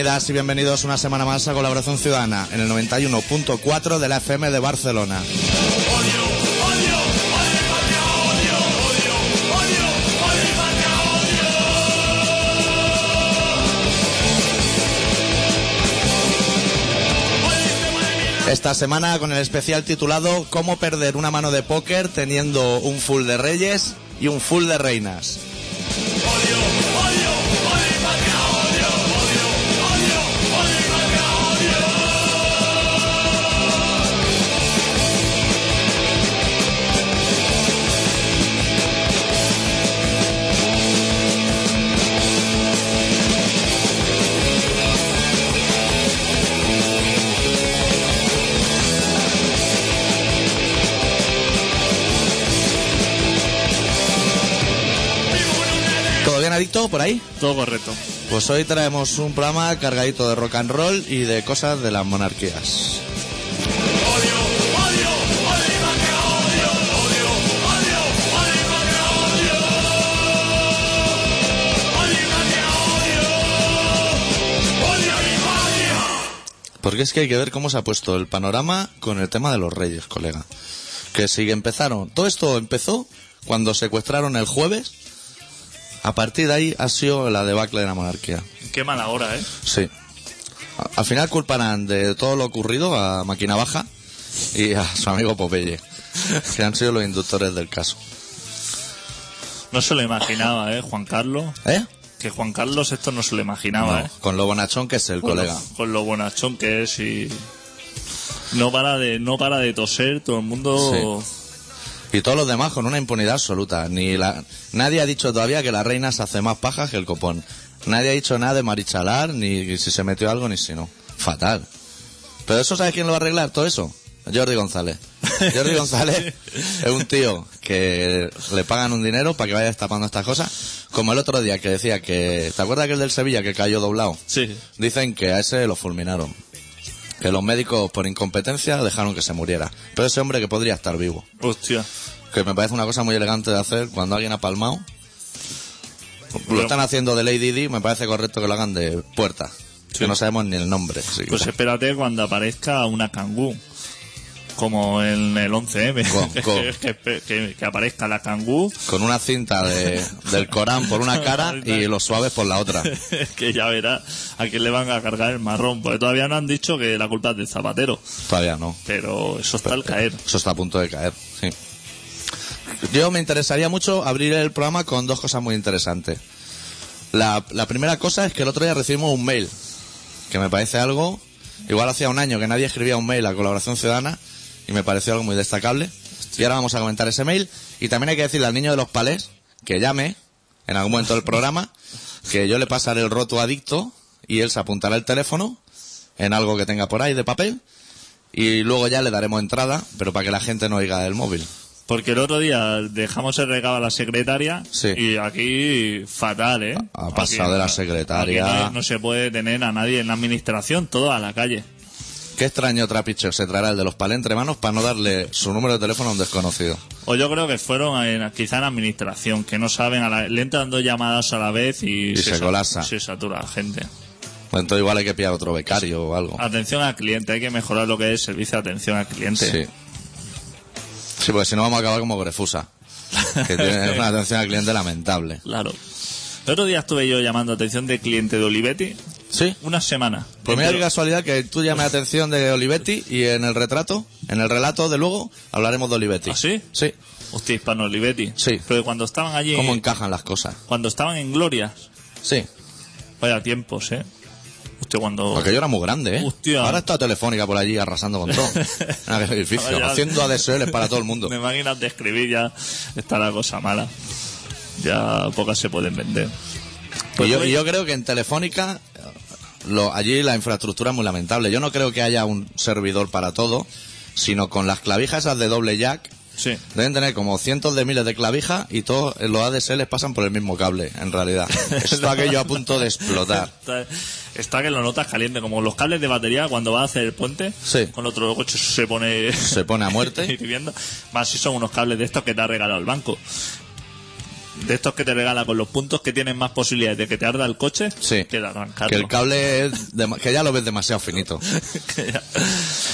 Bienvenidas y bienvenidos una semana más a Colaboración Ciudadana en el 91.4 de la FM de Barcelona. Esta semana con el especial titulado Cómo perder una mano de póker teniendo un full de reyes y un full de reinas. ¿Todo bien, Adicto, por ahí? Todo correcto. Pues hoy traemos un programa cargadito de rock and roll y de cosas de las monarquías. Porque es que hay que ver cómo se ha puesto el panorama con el tema de los reyes, colega. Que si empezaron, todo esto empezó cuando secuestraron el jueves. A partir de ahí ha sido la debacle de la monarquía. Qué mala hora, ¿eh? Sí. Al final culparán de todo lo ocurrido a Máquina Baja y a su amigo Popeye, que han sido los inductores del caso. No se lo imaginaba, ¿eh? Juan Carlos. ¿Eh? Que Juan Carlos esto no se lo imaginaba, No, ¿eh? con lo bonachón que es el colega. Con lo bonachón que es y... No para de, no para de toser, todo el mundo... Y todos los demás con una impunidad absoluta. Ni la... Nadie ha dicho todavía que la reina se hace más paja que el copón. Nadie ha dicho nada de marichalar, ni si se metió algo, ni si no. Fatal. Pero eso, ¿sabes quién lo va a arreglar? Todo eso. Jordi González. Jordi González es un tío que le pagan un dinero para que vaya destapando estas cosas. Como el otro día que decía que... ¿Te acuerdas aquel del Sevilla que cayó doblado? Sí. Dicen que a ese lo fulminaron. Que los médicos por incompetencia dejaron que se muriera. Pero ese hombre que podría estar vivo. Hostia. Que me parece una cosa muy elegante de hacer cuando alguien ha palmado. Lo están haciendo de Lady Di, me parece correcto que lo hagan de puerta. Que no sabemos ni el nombre. que- Pues espérate cuando aparezca una cangú. Como en el 11M. Con- con- que, que- que aparezca la cangú. con una cinta de- del Corán por una cara y los suaves por la otra. que ya verá a quién le van a cargar el marrón. Porque todavía no han dicho que la culpa es del zapatero. Todavía no. Pero eso está al caer. Eso está a punto de caer, sí. Yo me interesaría mucho abrir el programa con dos cosas muy interesantes. La, la primera cosa es que el otro día recibimos un mail, que me parece algo, igual hacía un año que nadie escribía un mail a Colaboración Ciudadana, y me pareció algo muy destacable. Y ahora vamos a comentar ese mail. Y también hay que decirle al niño de los palés que llame en algún momento del programa, que yo le pasaré el roto adicto y él se apuntará el teléfono en algo que tenga por ahí de papel y luego ya le daremos entrada, pero para que la gente no oiga el móvil. Porque el otro día dejamos el regalo a la secretaria Sí. y aquí fatal, ¿eh? Ha pasado de la secretaria. no, no se puede tener a nadie en la administración, todo a la calle. Qué extraño trapicho se traerá el de los palés entre manos para no darle su número de teléfono a un desconocido. O yo creo que fueron en- quizá en administración, que no saben, a la, le entran dos llamadas a la vez y, Y se sa- colapsa. Se satura la gente. Pues entonces igual hay que pillar otro becario o algo. Atención al cliente, hay que mejorar lo que es servicio de atención al cliente. Sí. Sí, porque si no vamos a acabar como Grefusa. Que tiene una atención al cliente lamentable. Claro. El otro día estuve yo llamando atención de cliente de Olivetti ¿Sí? una semana. Pues mira qué casualidad que tú llames atención de Olivetti y en el retrato, en el relato de luego, hablaremos de Olivetti. ¿Ah, sí? Sí. Hostia, hispano Olivetti. Sí. Pero cuando estaban allí, ¿Cómo encajan las cosas? cuando estaban en Glorias, Sí. vaya tiempos, ¿eh? Hostia, cuando... Porque yo era muy grande, ¿eh? Hostia. Ahora está Telefónica por allí arrasando con todo. En aquel edificio, Ahora ya- haciendo ADSL para todo el mundo. De máquinas de escribir ya está la cosa mala. Ya pocas se pueden vender. Y yo, pues- y yo creo que en Telefónica, lo, allí la infraestructura es muy lamentable. Yo no creo que haya un servidor para todo, sino con las clavijas esas de doble jack. Sí. Deben tener como cientos de miles de clavijas y todos los ADSL pasan por el mismo cable, en realidad. Está aquello a punto de explotar. Está, está que lo notas caliente, como los cables de batería cuando vas a hacer el puente, Sí. con otro coche se pone Se pone a muerte. Más si son unos cables de estos que te ha regalado el banco. De estos que te regala con los puntos que tienen más posibilidades de que te arda el coche Sí. que de arrancarlo. Que el cable es que ya lo ves demasiado finito. que, ya-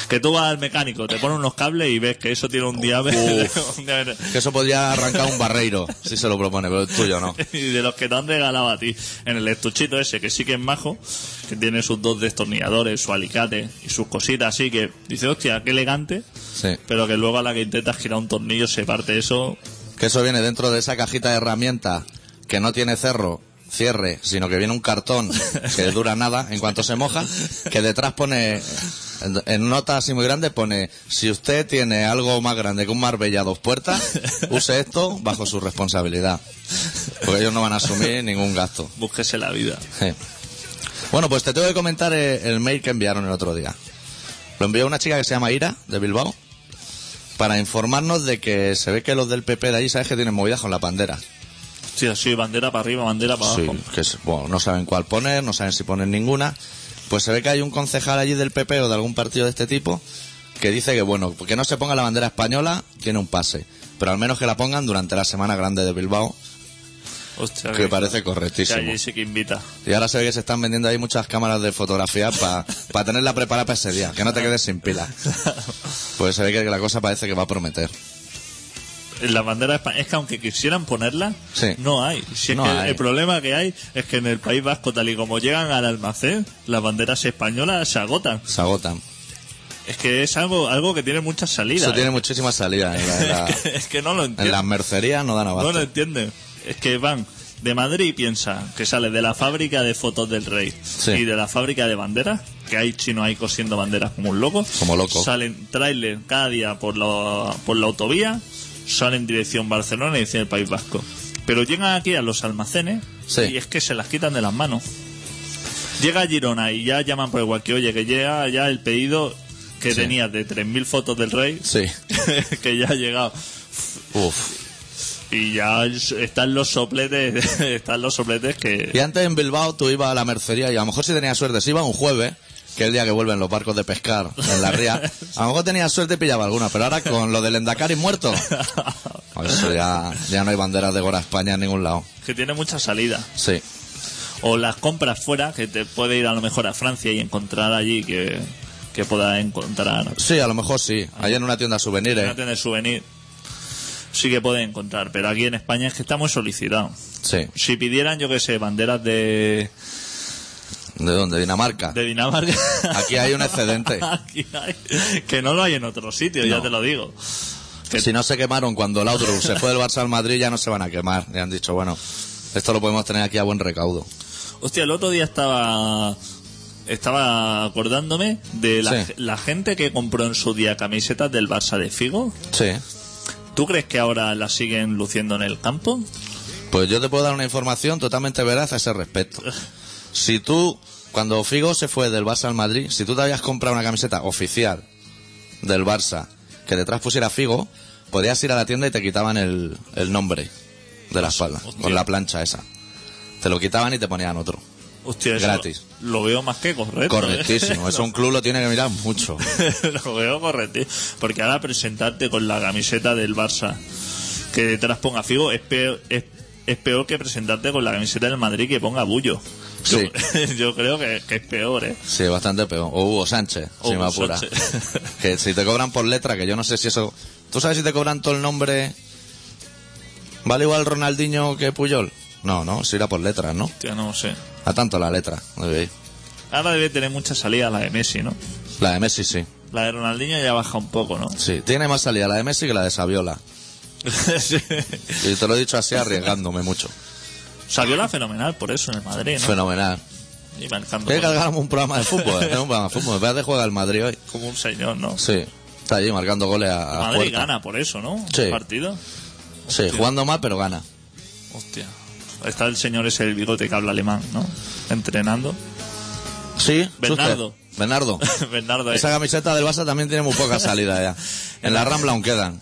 que tú vas al mecánico, te pones unos cables y ves que eso tiene un diámetro. un diámetro- Que eso podría arrancar un barreiro, si se lo propone, pero el tuyo no. y de los que te han regalado a ti en el estuchito ese, que sí que es majo, que tiene sus dos destornilladores, su alicate y sus cositas así, que dice, hostia, qué elegante, Sí. pero que luego a la que intentas girar un tornillo se parte eso. Que eso viene dentro de esa cajita de herramientas que no tiene cerro, cierre, sino que viene un cartón que dura nada en cuanto se moja, que detrás pone, en, nota así muy grande pone, si usted tiene algo más grande que un Marbella dos puertas, use esto bajo su responsabilidad. Porque ellos no van a asumir ningún gasto. Búsquese la vida. Sí. Bueno, pues te tengo que comentar el mail que enviaron el otro día. Lo envió una chica que se llama Ira, de Bilbao, para informarnos de que se ve que los del PP de allí, ¿sabes que tienen movidas con la bandera? Sí, así, bandera para arriba, bandera para Sí, abajo. que es- bueno, no saben cuál poner, no saben si ponen ninguna. Pues se ve que hay un concejal allí del PP o de algún partido de este tipo que dice que, bueno, que no se ponga la bandera española, tiene un pase. Pero al menos que la pongan durante la Semana Grande de Bilbao, Hostia, que parece correctísimo. Que allí sí que invita. Y ahora se ve que se están vendiendo ahí muchas cámaras de fotografía para tenerla preparada para ese día, que no te quedes sin pila. Pues se ve que la cosa parece que va a prometer. En la bandera espa- es que aunque quisieran ponerla, Sí. no hay. Si es No que hay. el problema que hay es que en el País Vasco, tal y como llegan al almacén, las banderas españolas se agotan. Se agotan. Es que es algo algo que tiene muchas salidas. Eso tiene ¿eh? muchísimas salidas. En, la- en la- es, que, es que no lo en entienden. las mercerías no dan no abasto. lo entienden. Es que van de Madrid y piensa que sale de la fábrica de fotos del rey Sí. y de la fábrica de banderas, que hay chinos ahí cosiendo banderas como un loco. Como loco. Salen trailers cada día por la, por la autovía, salen en dirección Barcelona y dirección el País Vasco. Pero llegan aquí a los almacenes Sí. y es que se las quitan de las manos. Llega a Girona y ya llaman por igual que, oye, que llega ya el pedido que Sí. tenía de 3.000 fotos del rey, Sí. que ya ha llegado. Uf. Y ya es- están los sopletes, están los sopletes que... Y antes en Bilbao tú ibas a la mercería y a lo mejor si tenías suerte, si ibas un jueves, que es el día que vuelven los barcos de pescar en la ría, a lo mejor tenías suerte y pillaba alguna, pero ahora con lo del Endacari muerto, pues eso ya, ya no hay banderas de Gora España en ningún lado. que tiene mucha salida. Sí. O las compras fuera, que te puede ir a lo mejor a Francia y encontrar allí que, que pueda encontrar Sí, a lo mejor sí. Allá en una tienda no souvenirs. tener souvenir. Sí que puede encontrar, pero aquí en España es que está muy solicitado. Sí. Si pidieran, yo que sé, banderas de, ¿De dónde? Dinamarca. de Dinamarca. Aquí hay un excedente. Aquí hay, que no lo hay en otro sitio, ya te lo digo. Que- Si no se quemaron cuando Laudrup se fue del Barça al Madrid, ya no se van a quemar. Y han dicho, bueno, esto lo podemos tener aquí a buen recaudo. Hostia, el otro día estaba estaba acordándome de la, Sí. la gente que compró en su día camisetas del Barça de Figo. Sí. ¿Tú crees que ahora las siguen luciendo en el campo? Pues yo te puedo dar una información totalmente veraz a ese respecto. Si tú, cuando Figo se fue del Barça al Madrid, si tú te habías comprado una camiseta oficial del Barça que detrás pusiera Figo, podías ir a la tienda y te quitaban el, el nombre de la espalda, Hostia. con la plancha esa. Te lo quitaban y te ponían otro. Hostia, eso Gratis. Lo veo más que correcto. ¿eh? Correctísimo. Eso un club lo tiene que mirar mucho. lo veo correcto. Porque ahora presentarte con la camiseta del Barça que detrás ponga Figo es peor, es, es peor que presentarte con la camiseta del Madrid que ponga Bullo. Yo, Sí. yo creo que, que es peor, ¿eh? Sí, bastante peor. O Hugo Sánchez, si me apura. Sánchez. Que si te cobran por letra, que yo no sé si eso... ¿Tú sabes si te cobran todo el nombre... ¿Vale igual Ronaldinho que Puyol? No, no, si irá por letras, ¿no? Hostia, no sé. A tanto la letra, debe. Ahora debe tener mucha salida la de Messi, ¿no? La de Messi sí. La de Ronaldinho ya baja un poco, ¿no? Sí, tiene más salida la de Messi que la de Saviola. Sí. Y te lo he dicho así arriesgándome mucho. Saviola fenomenal por eso en el Madrid, ¿no? Fenomenal. Y marcando Tiene que cargarme un programa de fútbol, ¿eh? un programa de fútbol. Me de juega el Madrid hoy. como un señor, ¿no? Sí. Está allí marcando goles a, a Madrid puerta. gana por eso, ¿no? Sí. El partido. Sí, jugando mal, pero gana. Hostia. Está el señor ese el bigote que habla alemán, ¿no? Entrenando. Sí, Bernardo. Bernardo. Bernardo ahí. Esa camiseta del Barça también tiene muy poca salida ya. En la Rambla aún quedan.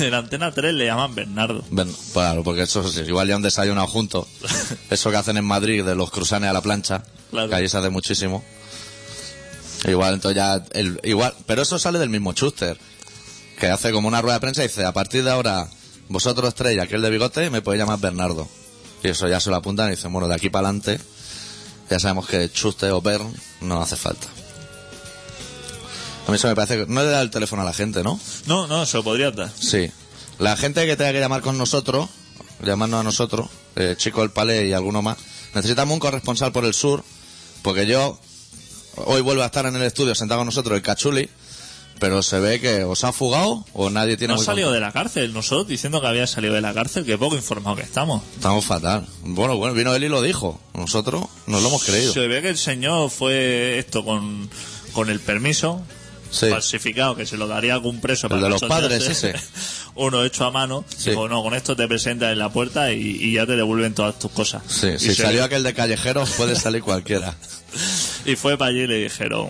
En Antena 3 le llaman Bernardo. Ben- claro, porque eso sí, igual ya han desayunado juntos. Eso que hacen en Madrid de los cruzanes a la plancha, Claro. que allí se hace muchísimo. Igual, entonces ya, el, igual, pero eso sale del mismo Schuster, que hace como una rueda de prensa y dice, a partir de ahora vosotros tres y aquel de bigote me podéis llamar Bernardo. Y eso ya se lo apuntan y dicen, bueno, de aquí para adelante ya sabemos que Chuste o Bern no hace falta. A mí eso me parece que... No le da el teléfono a la gente, ¿no? No, no, se lo podrías dar. Sí. La gente que tenga que llamar con nosotros, llamarnos a nosotros, eh, Chico el Palé y alguno más, necesitamos un corresponsal por el sur, porque yo hoy vuelvo a estar en el estudio sentado con nosotros el Cachuli, pero se ve que os ha fugado o nadie tiene No ha salido de la cárcel, nosotros diciendo que había salido de la cárcel, que poco informado que estamos. Estamos fatal. Bueno, bueno, vino él y lo dijo. Nosotros nos lo hemos creído. Se ve que el señor fue esto con, con el permiso Sí. falsificado, que se lo daría algún preso. El de los padres, ese. Uno hecho a mano. Sí. Dijo, no, con esto te presentas en la puerta y, y ya te devuelven todas tus cosas. Sí, y, si salió aquel de callejeros puede salir cualquiera. y fue para allí y le dijeron,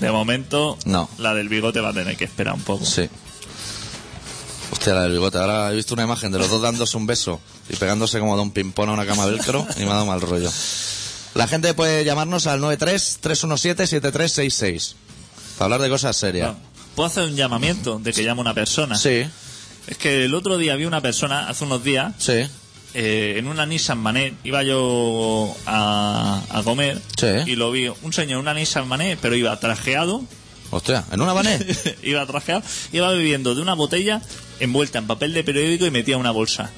de momento, No. la del bigote va a tener que esperar un poco. Sí. Hostia, la del bigote. Ahora he visto una imagen de los dos dándose un beso y pegándose como de un ping-pong a una cama velcro y me ha dado mal rollo. La gente puede llamarnos al 93-317-7366 para hablar de cosas serias. No. ¿Puedo hacer un llamamiento de que llame una persona? Sí, Es que el otro día vi una persona, hace unos días, sí, eh, en una Nissan Manet, iba yo a, a comer Sí. y lo vi, un señor en una Nissan Manet, pero iba trajeado, Hostia, ¿en una vanet? iba trajeado, iba bebiendo de una botella envuelta en papel de periódico y metía una bolsa.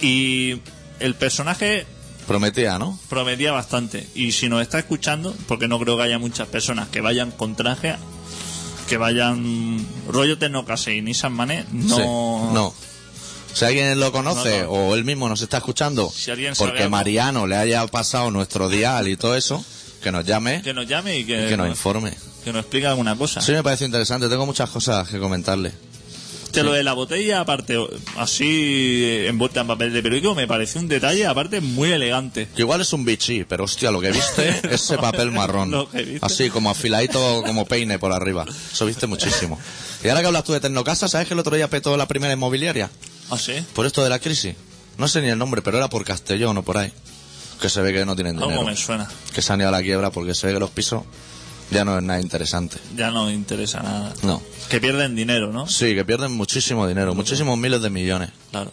Y el personaje Prometía, ¿no? prometía bastante. Y si nos está escuchando, porque no creo que haya muchas personas que vayan con traje, que vayan rollo Tecnocase y Nissan Manet, no... Sí, no. Si alguien lo conoce No, no. o él mismo nos está escuchando, Si alguien sabe porque algo. Mariano le haya pasado nuestro dial y todo eso, que nos llame Que nos llame y que, y que nos informe. que nos explique alguna cosa. Sí, me parece interesante. Tengo muchas cosas que comentarle. Que lo de la botella, aparte, así eh, envuelta en papel de periódico, me pareció un detalle, aparte, muy elegante. Que igual es un bichí, pero hostia, lo que viste, ese papel marrón. Lo que viste. Así, como afiladito, como peine por arriba. Eso viste muchísimo. Y ahora que hablas tú de Tecnocasa, ¿sabes que el otro día petó la primera inmobiliaria? ¿Ah, sí? Por esto de la crisis. No sé ni el nombre, pero era por Castellón o por ahí. Que se ve que no tienen dinero. me suena. Que se han ido a la quiebra porque se ve que los pisos ya no es nada interesante. Ya no interesa nada. No. Que pierden dinero, ¿no? Sí, que pierden muchísimo dinero, muchísimos miles de millones. Claro.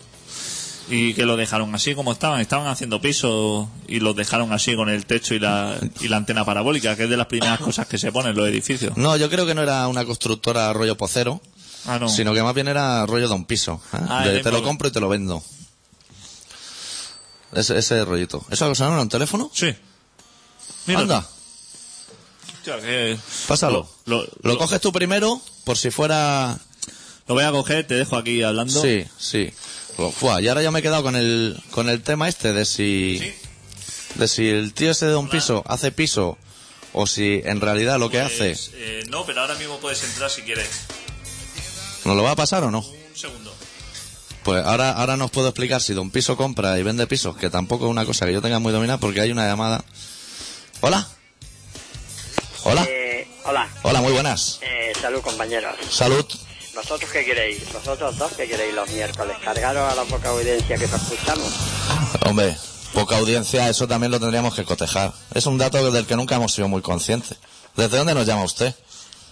Y que lo dejaron así como estaban. Estaban haciendo pisos y los dejaron así con el techo y la, y la antena parabólica, que es de las primeras cosas que se ponen en los edificios. No, yo creo que no era una constructora rollo pocero, Ah, no. sino que más bien era rollo de un piso. ¿eh? Ah, De te lo compro y te lo vendo. Ese, ese rollito. ¿Eso sonaba en un teléfono? Sí. Mira. Anda, Hostia, que- pásalo. Lo, Lo, lo- coges tú primero, por si fuera... lo voy a coger, te dejo aquí hablando. Sí, sí. Fua, y ahora ya me he quedado con el, con el tema este de si... Sí. De si el tío ese de un piso hace piso o si en realidad lo que Pues, hace... eh, no, pero ahora mismo puedes entrar si quieres. ¿Nos lo va a pasar o no? Un segundo. Pues ahora, ahora nos puedo explicar si Don Piso compra y vende pisos, que tampoco es una cosa que yo tenga muy dominada porque hay una llamada. Hola. Hola. Eh, hola, Hola, muy buenas. eh, salud compañeros. Salud. ¿Vosotros qué queréis? ¿Vosotros dos qué queréis los miércoles? ¿Cargaros a la poca audiencia que nos escuchamos? Hombre, poca audiencia, eso también lo tendríamos que cotejar. Es un dato del que nunca hemos sido muy conscientes. ¿Desde dónde nos llama usted?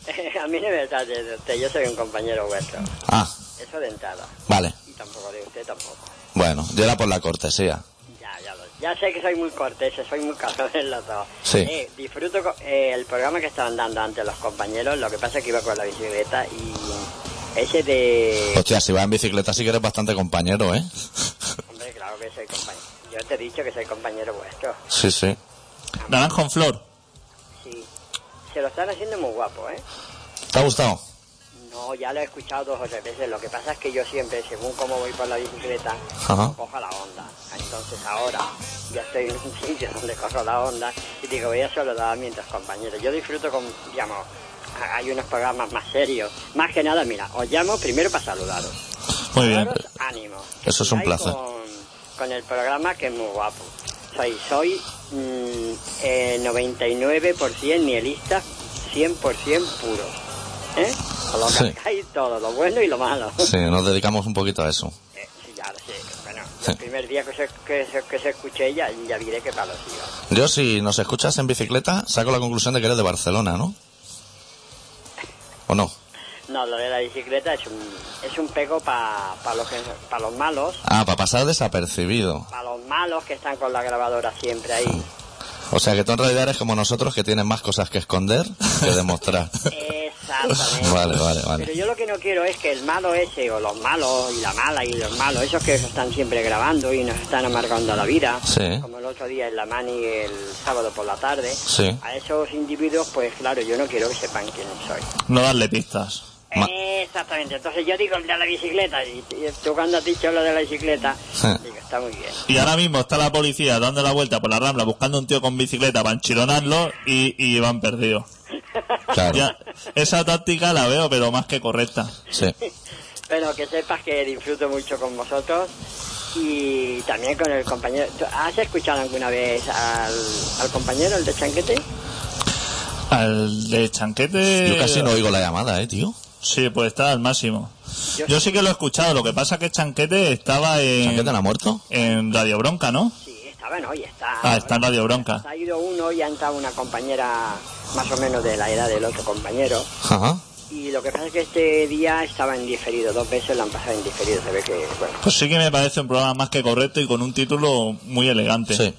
a mí no me trate de usted, yo soy un compañero vuestro. Ah, Eso de entrada. vale. Y tampoco de usted tampoco. Bueno, yo era por la cortesía. Ya, ya lo Ya sé que soy muy cortés, soy muy cabrón en los dos. Sí. Eh, disfruto eh, el programa que estaban dando antes los compañeros, lo que pasa es que iba con la bicicleta y ese de... Hostia, si vas en bicicleta sí que eres bastante compañero, ¿eh? Hombre, claro que soy compañero. Yo te he dicho que soy compañero vuestro. sí, sí. Naranja en flor. Se lo están haciendo muy guapo, ¿eh? ¿Te ha gustado? No, ya lo he escuchado dos o tres veces. Lo que pasa es que yo siempre, según cómo voy por la bicicleta, Ajá. cojo la onda. Entonces ahora ya estoy en un sitio donde cojo la onda y digo, voy a saludar a mis compañeros. Yo disfruto con, digamos, hay unos programas más serios. Más que nada, mira, os llamo primero para saludaros. Muy bien. Daros ánimo. Eso es un placer. Con, con el programa que es muy guapo. Soy, soy mm, eh, 99% nihilistas, 100% puros. ¿Eh? Lo Sí. cargáis todo, lo bueno y lo malo. Sí, nos dedicamos un poquito a eso. Eh, sí, ya lo sé. Bueno, Sí. el primer día que se, que se, que se escuché ya, ya diré que palos iba. Yo, si nos escuchas en bicicleta, saco la conclusión de que eres de Barcelona, ¿no? ¿O no? No, lo de la bicicleta es un, es un pego para los, que- pa los malos, Ah, para pasar desapercibido. para los malos que están con la grabadora siempre ahí. O sea que tú en realidad eres como nosotros que tienen más cosas que esconder que demostrar. Exactamente. Vale, vale, vale. Pero yo lo que no quiero es que el malo ese, o los malos, y la mala, y los malos, esos que están siempre grabando y nos están amargando la vida, Sí. como el otro día en la Mani el sábado por la tarde, Sí. a esos individuos, pues claro, yo no quiero que sepan quién soy. No darle pistas. Ma- Exactamente, entonces yo digo el de la bicicleta, y, y tú cuando has dicho lo de la bicicleta, digo, está muy bien. Y ahora mismo está la policía dando la vuelta por la rambla buscando un tío con bicicleta para enchironarlo y, y van perdidos. Claro. Ya, esa táctica la veo, pero más que correcta. Sí. Pero que sepas que disfruto mucho con vosotros y también con el compañero. ¿Tú ¿Has escuchado alguna vez al, al compañero, el de Chanquete? Al de chanquete. Yo casi no oigo la llamada, eh, tío. Sí, pues está al máximo. Yo Yo sí que lo he escuchado, lo que pasa es que Chanquete estaba en, ¿Chanquete no ha muerto? en Radio Bronca, ¿no? Sí, estaba, ¿no? Y está. Ah, está en Radio Bronca. Ha ido uno y ha entrado una compañera más o menos de la edad del otro compañero. Ajá. Y lo que pasa es que este día estaba en diferido, dos veces lo han pasado en diferido. Se ve que, bueno. Pues sí que me parece un programa más que correcto y con un título muy elegante. Sí.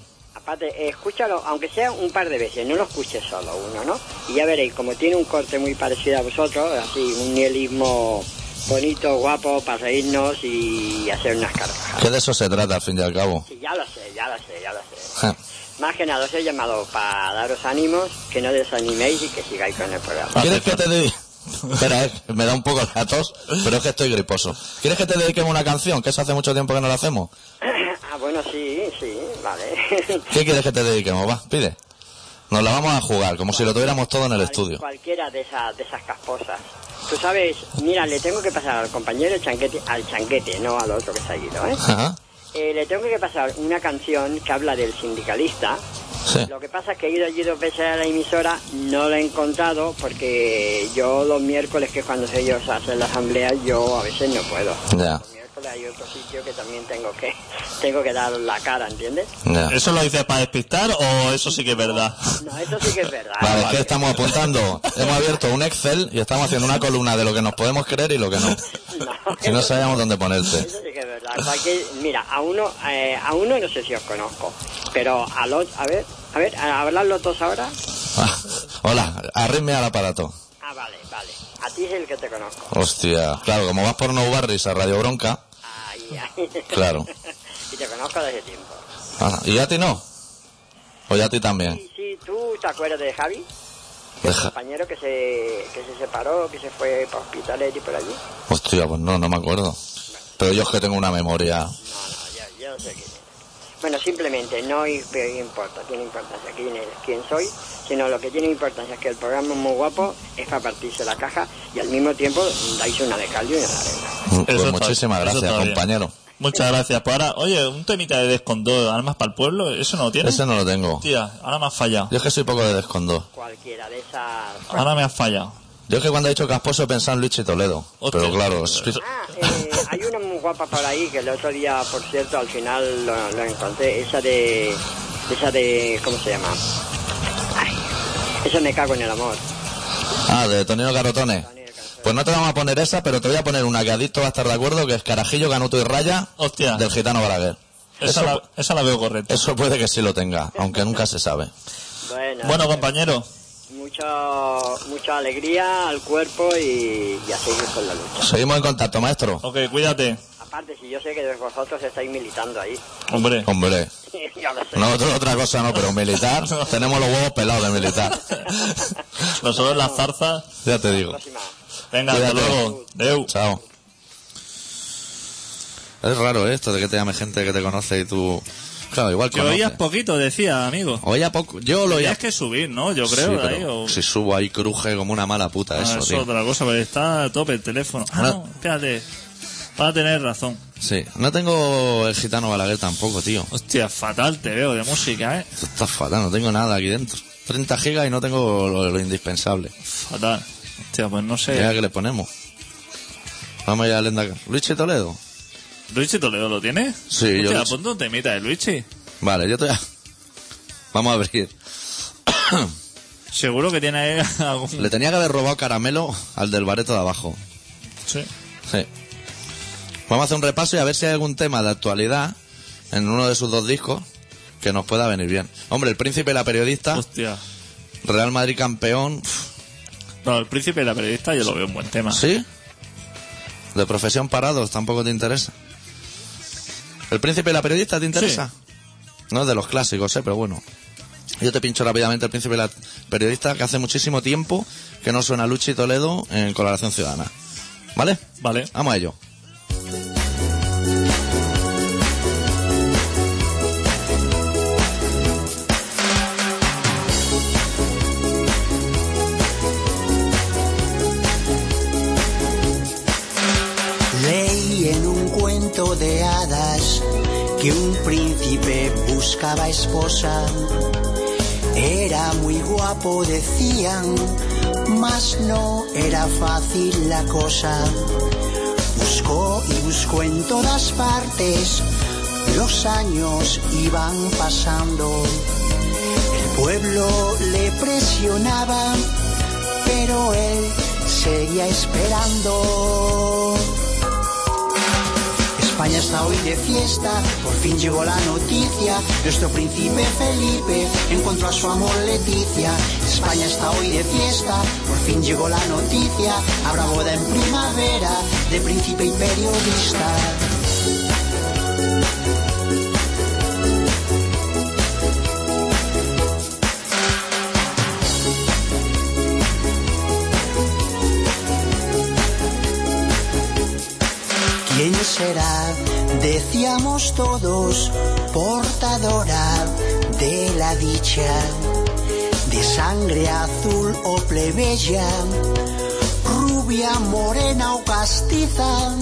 Aparte, eh, escúchalo, aunque sea un par de veces, no lo escuches solo uno, ¿no? Y ya veréis, como tiene un corte muy parecido a vosotros, así, un nihilismo bonito, guapo, para reírnos y hacer unas carcajadas. Que de eso se trata, al fin y al cabo. Sí, ya lo sé, ya lo sé, ya lo sé. Ja. Más que nada os he llamado para daros ánimos, que no desaniméis y que sigáis con el programa. ¿Quieres que te dedique? Espera, eh, me da un poco la tos, pero es que estoy griposo. ¿Quieres que te dediquemos una canción? Que eso hace mucho tiempo que no la hacemos. ah, bueno, sí, sí, vale. ¿Qué quieres que te dediquemos? Va, pide. Nos la vamos a jugar, como si lo tuviéramos todo en el estudio. Cualquiera de esas, de esas casposas. Tú sabes, mira, le tengo que pasar al compañero chanquete, al chanquete, no al otro que se ha ido, ¿eh? Ajá. Eh, le tengo que pasar una canción que habla del sindicalista. Sí. Lo que pasa es que he ido allí dos veces a la emisora, no la he encontrado porque yo los miércoles, que es cuando ellos hacen la asamblea, yo a veces no puedo. Ya, miércoles hay otro sitio que también tengo que tengo que dar la cara, ¿entiendes? ya. ¿Eso lo dices para despistar o eso sí que es verdad? No, eso sí que es verdad. Vale, es que estamos apuntando. Hemos abierto un Excel y estamos haciendo una columna de lo que nos podemos creer y lo que no. No, Si no sabíamos dónde ponerte. Eso sí que es verdad. Cualquier- mira, a uno, eh, a uno no sé si os conozco, pero a los, a ver, a ver, a hablar los dos ahora. Ah, hola, arritmia al aparato. Ah, vale, vale. A ti es el que te conozco. Hostia, claro, como vas por No Barris a Radio Bronca. Claro. y te conozco desde tiempo. Ah, ¿Y a ti no? ¿O ya a ti también? Sí, sí, ¿tú te acuerdas de Javi? El compañero que se, que se separó, que se fue para hospitales y por allí. Hostia, pues no, no me acuerdo. Pero yo es que tengo una memoria. No, no, yo, yo sé quién es. Bueno, simplemente no importa, tiene importancia quién eres, quién soy, sino lo que tiene importancia es que el programa es muy guapo, es para partirse la caja y al mismo tiempo dais una de cal y una de arena. Pues muchísimas eso gracias, compañero. Muchas gracias. Pues ahora, oye, un temita de descondó, armas para el pueblo, ¿eso no lo tienes? Ese no lo tengo. Tía, ahora me has fallado. Yo es que soy poco de descondo. Cualquiera de esas... Ahora me has fallado. Yo es que cuando he dicho casposo he pensado en Luis y Toledo. Hostia. Pero claro, es- Ah, eh, hay una muy guapa por ahí que el otro día, por cierto, al final lo, lo encontré. Esa de. Esa de. ¿Cómo se llama? Ay, esa me cago en el amor. Ah, de Tonino Carotone. Pues no te vamos a poner esa, pero te voy a poner una que Adicto va a estar de acuerdo, que es Carajillo, Canuto y Raya Hostia. del Gitano Balaguer. Esa, Eso, la, esa la veo correcta. eso puede que sí lo tenga, aunque nunca se sabe. Bueno, Bueno, compañero, mucho, mucha alegría al cuerpo y, y a seguir con la lucha. Seguimos en contacto, maestro. ok, cuídate. Aparte, si yo sé que vosotros estáis militando ahí. Hombre, Hombre, ya lo sé. no otra, cosa no, pero militar, tenemos los huevos pelados de militar. nosotros las zarzas. Ya te digo. Venga, hasta Cuídate. luego. Deu. Chao. Es raro ¿eh? esto de que te llame gente que te conoce y tú... Claro, igual Que oías poquito, decía, amigo. Oía poco. Yo lo oía Tienes que subir, ¿no? Yo Sí, creo, pero ahí, o- Si subo ahí cruje como una mala puta Ah, eso, eso es tío. otra cosa, pero está a tope el teléfono. Ah, no, espérate. Vas a tener razón. Sí. No tengo el gitano Balaguer tampoco, tío. Hostia, fatal te veo de música, ¿eh? Esto está fatal, no tengo nada aquí dentro. 30 gigas y no tengo lo, lo indispensable. Fatal. Hostia, pues no sé. Ya que le ponemos. Vamos a Lenda. Luigi Toledo. ¿Luigi Toledo lo tiene? Sí, yo Hostia, lo- ponte un temita de Luigi. Vale, yo te voy a... Vamos a abrir. Seguro que tiene ahí algún... Le tenía que haber robado caramelo al del bareto de abajo. Sí. Sí. Vamos a hacer un repaso y a ver si hay algún tema de actualidad en uno de sus dos discos que nos pueda venir bien. Hombre, El Príncipe y la Periodista, Hostia. Real Madrid campeón, No, el príncipe y la periodista yo lo veo un buen tema. ¿sí? De profesión parados, tampoco te interesa. ¿El Príncipe y la Periodista te interesa? No es de los clásicos, ¿eh? Pero bueno. Yo te pincho rápidamente El Príncipe y la Periodista, que hace muchísimo tiempo que no suena Luchi Toledo en Colaboración Ciudadana. ¿Vale? Vale. Vamos a ello. Que un príncipe buscaba esposa. Era muy guapo, decían, mas no era fácil la cosa. Buscó y buscó en todas partes, los años iban pasando. El pueblo le presionaba, pero él seguía esperando. España está hoy de fiesta, por fin llegó la noticia. Nuestro príncipe Felipe encontró a su amor Leticia. España está hoy de fiesta, por fin llegó la noticia. Habrá boda en primavera de príncipe y periodista. ¿Quién será? Decíamos todos, portadora de la dicha, de sangre azul o plebeya, rubia, morena o castiza.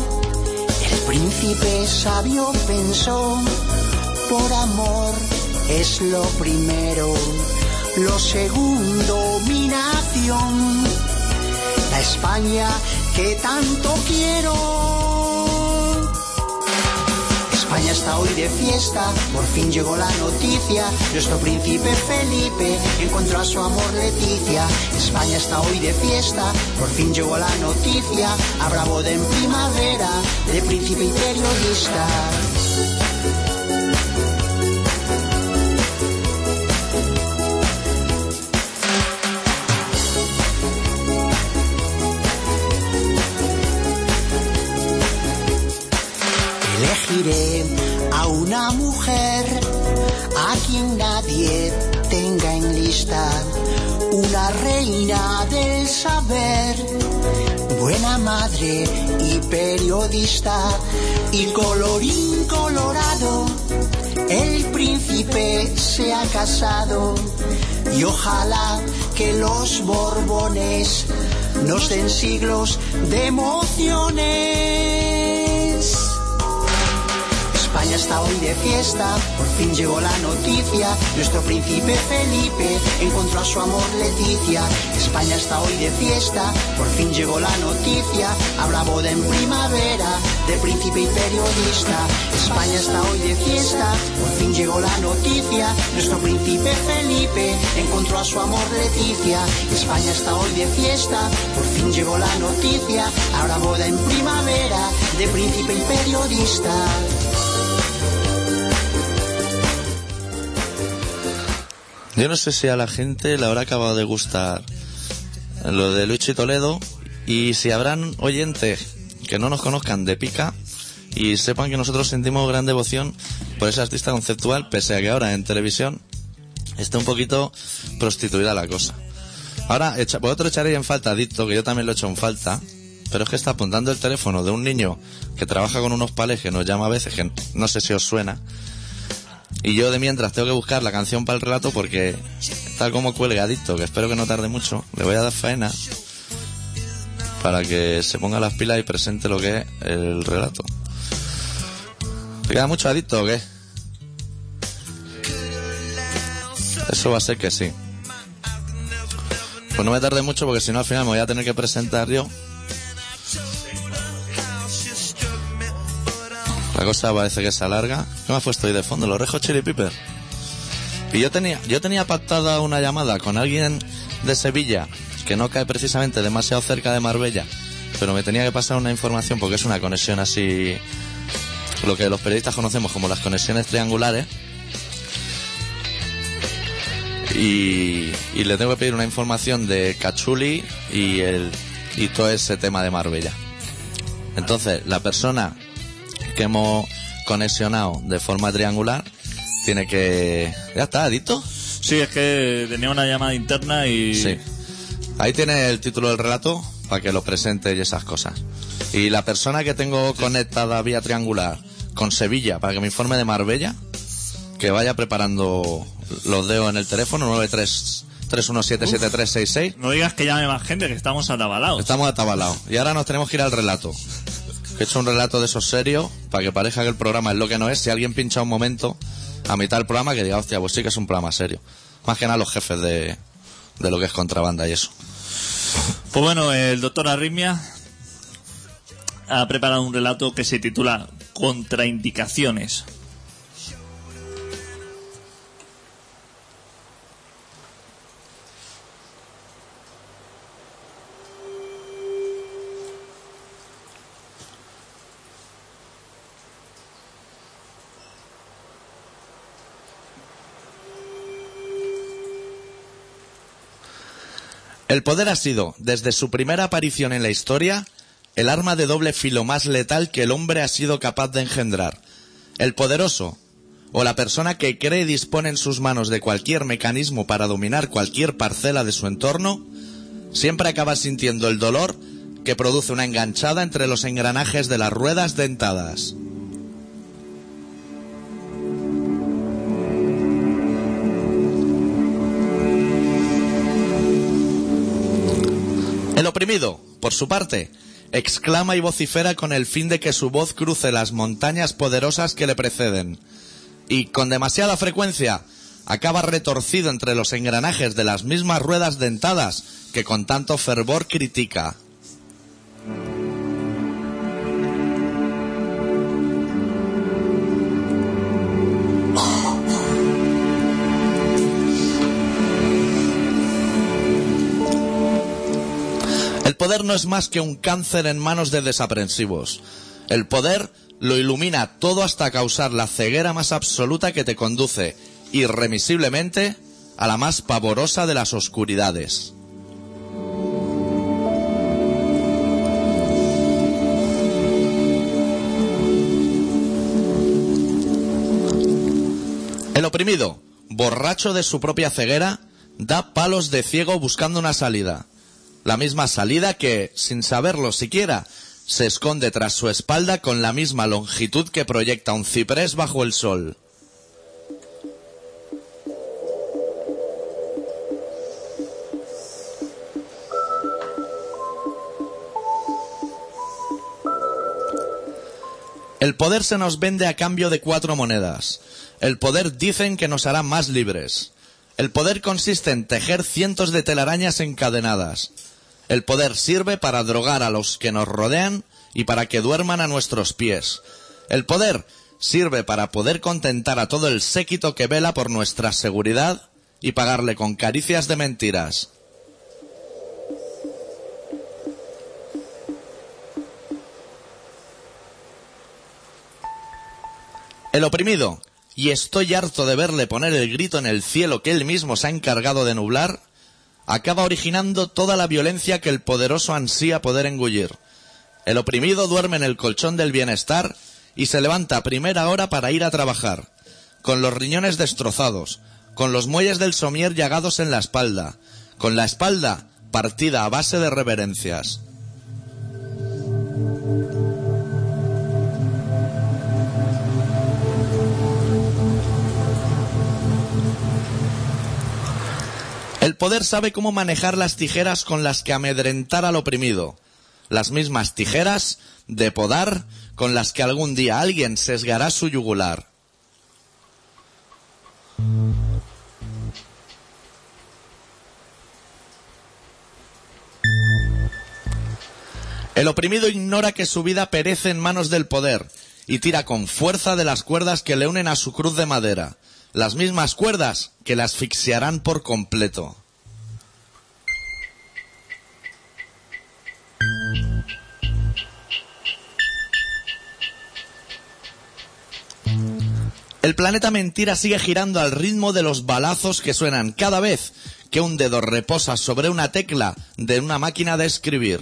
El príncipe sabio pensó, por amor es lo primero, lo segundo, dominación la España que tanto quiero. España está hoy de fiesta, por fin llegó la noticia. Nuestro príncipe Felipe encontró a su amor Leticia. España está hoy de fiesta, por fin llegó la noticia. Habrá boda en primavera de príncipe y periodista. Una mujer a quien nadie tenga en lista, una reina del saber, buena madre y periodista, y colorín colorado, el príncipe se ha casado, y ojalá que los borbones nos den siglos de emociones. España está hoy de fiesta, por fin llegó la noticia. Nuestro príncipe Felipe encontró a su amor Leticia. España está hoy de fiesta, por fin llegó la noticia. Habrá boda en primavera de príncipe y periodista. España está hoy de fiesta, por fin llegó la noticia. Nuestro príncipe Felipe encontró a su amor Leticia. España está hoy de fiesta, por fin llegó la noticia. Habrá boda en primavera de príncipe y periodista. Yo no sé si a la gente le habrá acabado de gustar lo de Luchi Toledo y si habrán oyentes que no nos conozcan de pica y sepan que nosotros sentimos gran devoción por ese artista conceptual, pese a que ahora en televisión está un poquito prostituida la cosa. Ahora, vosotros echaréis en falta Dicto, que yo también lo he hecho en falta, pero es que está apuntando el teléfono de un niño que trabaja con unos palés que nos llama a veces, que no sé si os suena, y yo de mientras tengo que buscar la canción para el relato porque tal como cuelga Adicto, que espero que no tarde mucho, le voy a dar faena para que se ponga las pilas y presente lo que es el relato. ¿Te queda mucho adicto o qué? Eso va a ser que sí. Pues no me tarde mucho porque si no al final me voy a tener que presentar yo. La cosa parece que se alarga. ¿Qué me has puesto ahí de fondo? ¿Los rejos Chili Pepper? Y yo tenía, yo tenía pactada una llamada con alguien de Sevilla, que no cae precisamente demasiado cerca de Marbella, pero me tenía que pasar una información porque es una conexión así, lo que los periodistas conocemos como las conexiones triangulares. Y, y le tengo que pedir una información de Cachuli y, el, y todo ese tema de Marbella. Entonces, la persona que hemos conexionado de forma triangular tiene que... ¿Ya está, Adicto? Sí, es que tenía una llamada interna y... Sí. Ahí tiene el título del relato para que lo presente y esas cosas. Y la persona que tengo conectada vía triangular con Sevilla para que me informe de Marbella, que vaya preparando los dedos en el teléfono 93 3177366. No digas que llame más gente, que estamos atabalados. Estamos atabalados. Y ahora nos tenemos que ir al relato. He hecho un relato de esos serios para que parezca que el programa es lo que no es. Si alguien pincha un momento a mitad del programa, que diga, hostia, pues sí que es un programa serio. Más que nada los jefes de, de lo que es contrabanda y eso. Pues bueno, el doctor Arritmia ha preparado un relato que se titula Contraindicaciones. El poder ha sido, desde su primera aparición en la historia, el arma de doble filo más letal que el hombre ha sido capaz de engendrar. El poderoso, o la persona que cree y dispone en sus manos de cualquier mecanismo para dominar cualquier parcela de su entorno, siempre acaba sintiendo el dolor que produce una enganchada entre los engranajes de las ruedas dentadas. El oprimido, por su parte, exclama y vocifera con el fin de que su voz cruce las montañas poderosas que le preceden. Y con demasiada frecuencia acaba retorcido entre los engranajes de las mismas ruedas dentadas que con tanto fervor critica. Poder no es más que un cáncer en manos de desaprensivos. El poder lo ilumina todo hasta causar la ceguera más absoluta que te conduce, irremisiblemente, a la más pavorosa de las oscuridades. El oprimido, borracho de su propia ceguera, da palos de ciego buscando una salida. La misma salida que, sin saberlo siquiera, se esconde tras su espalda con la misma longitud que proyecta un ciprés bajo el sol. El poder se nos vende a cambio de cuatro monedas. El poder dicen que nos hará más libres. El poder consiste en tejer cientos de telarañas encadenadas. El poder sirve para drogar a los que nos rodean y para que duerman a nuestros pies. El poder sirve para poder contentar a todo el séquito que vela por nuestra seguridad y pagarle con caricias de mentiras. El oprimido, y estoy harto de verle poner el grito en el cielo que él mismo se ha encargado de nublar, acaba originando toda la violencia que el poderoso ansía poder engullir. El oprimido duerme en el colchón del bienestar y se levanta a primera hora para ir a trabajar, con los riñones destrozados, con los muelles del somier llagados en la espalda, con la espalda partida a base de reverencias. El poder sabe cómo manejar las tijeras con las que amedrentar al oprimido. Las mismas tijeras de podar con las que algún día alguien sesgará su yugular. El oprimido ignora que su vida perece en manos del poder y tira con fuerza de las cuerdas que le unen a su cruz de madera. Las mismas cuerdas que la asfixiarán por completo. El planeta mentira sigue girando al ritmo de los balazos que suenan cada vez que un dedo reposa sobre una tecla de una máquina de escribir.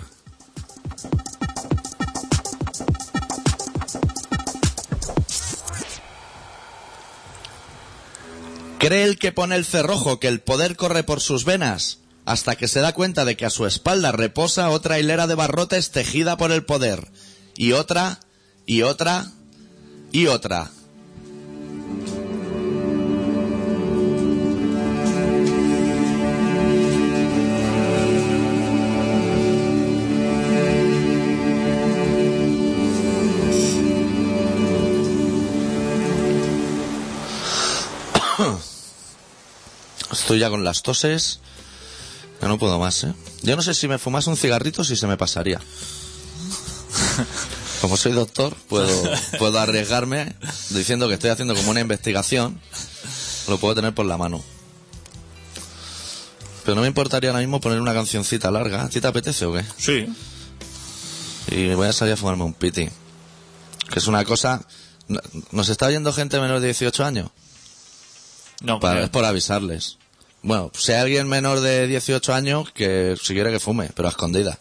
¿Cree el que pone el cerrojo que el poder corre por sus venas? Hasta que se da cuenta de que a su espalda reposa otra hilera de barrotes tejida por el poder. Y otra, y otra, y otra. Estoy ya con las toses. Ya no puedo más, ¿eh? Yo no sé si me fumas un cigarrito si se me pasaría. Como soy doctor, puedo, puedo arriesgarme diciendo que estoy haciendo como una investigación. Lo puedo tener por la mano. Pero no me importaría ahora mismo poner una cancioncita larga. ¿A ti te apetece o qué? Sí. Y voy a salir a fumarme un piti. Que es una cosa... ¿Nos está oyendo gente menor de 18 años? No, Para- es por avisarles. Bueno, si hay alguien menor de 18 años, que si quiere que fume, pero a escondida.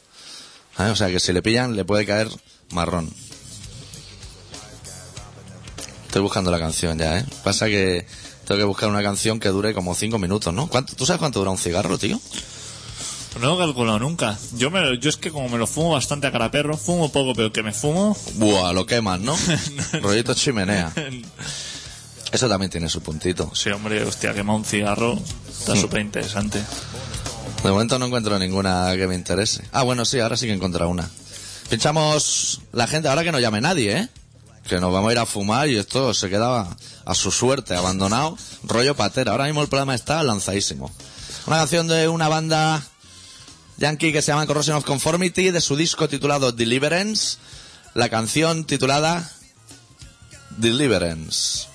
¿Eh? O sea, que si le pillan, le puede caer marrón. Estoy buscando la canción ya, ¿eh? Pasa que tengo que buscar una canción que dure como 5 minutos, ¿no? ¿Cuánto, ¿Tú sabes cuánto dura un cigarro, tío? No lo he calculado nunca. Yo, me, lo- yo es que como me lo fumo bastante a cara perro, fumo poco, pero que me fumo... Buah, lo quemas, ¿no? Rollito chimenea. Eso también tiene su puntito. Sí, hombre, hostia, quema un cigarro. Está súper interesante. De momento no encuentro ninguna que me interese. Ah, bueno, sí, ahora sí que encontrado una. Pinchamos la gente, ahora que no llame nadie, ¿eh? Que nos vamos a ir a fumar y esto se quedaba a su suerte, abandonado, rollo patera. Ahora mismo el programa está lanzadísimo. Una canción de una banda yankee que se llama Corrosion of Conformity, de su disco titulado Deliverance. La canción titulada Deliverance.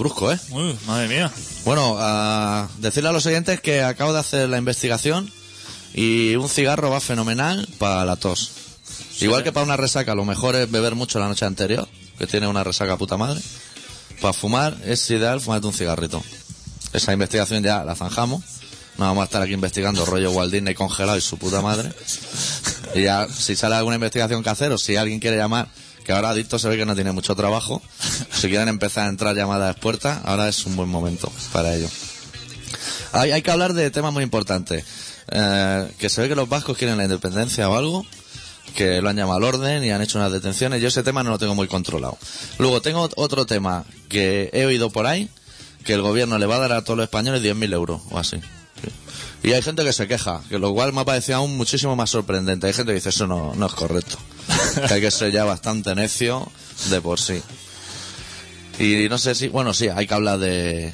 Brusco, ¿eh? Uy, madre mía. Bueno, a decirle a los oyentes que acabo de hacer la investigación y un cigarro va fenomenal para la tos. Igual que para una resaca, lo mejor es beber mucho la noche anterior, que tiene una resaca puta madre. Para fumar es ideal fumarte un cigarrito. Esa investigación ya la zanjamos. No vamos a estar aquí investigando rollo Walt Disney congelado y su puta madre. Y ya, si sale alguna investigación que hacer o si alguien quiere llamar, que ahora Adicto se ve que no tiene mucho trabajo, si quieren empezar a entrar llamadas puertas, ahora es un buen momento para ello. Hay, hay que hablar de temas muy importantes. Eh, que se ve que los vascos quieren la independencia o algo, que lo han llamado al orden y han hecho unas detenciones. Yo ese tema no lo tengo muy controlado. Luego tengo otro tema que he oído por ahí, que el gobierno le va a dar a todos los españoles 10.000 euros o así. Y hay gente que se queja, que lo cual me ha parecido aún muchísimo más sorprendente. Hay gente que dice eso no, no es correcto. Que hay que ser ya bastante necio de por sí. Y no sé si, bueno, sí, hay que hablar de,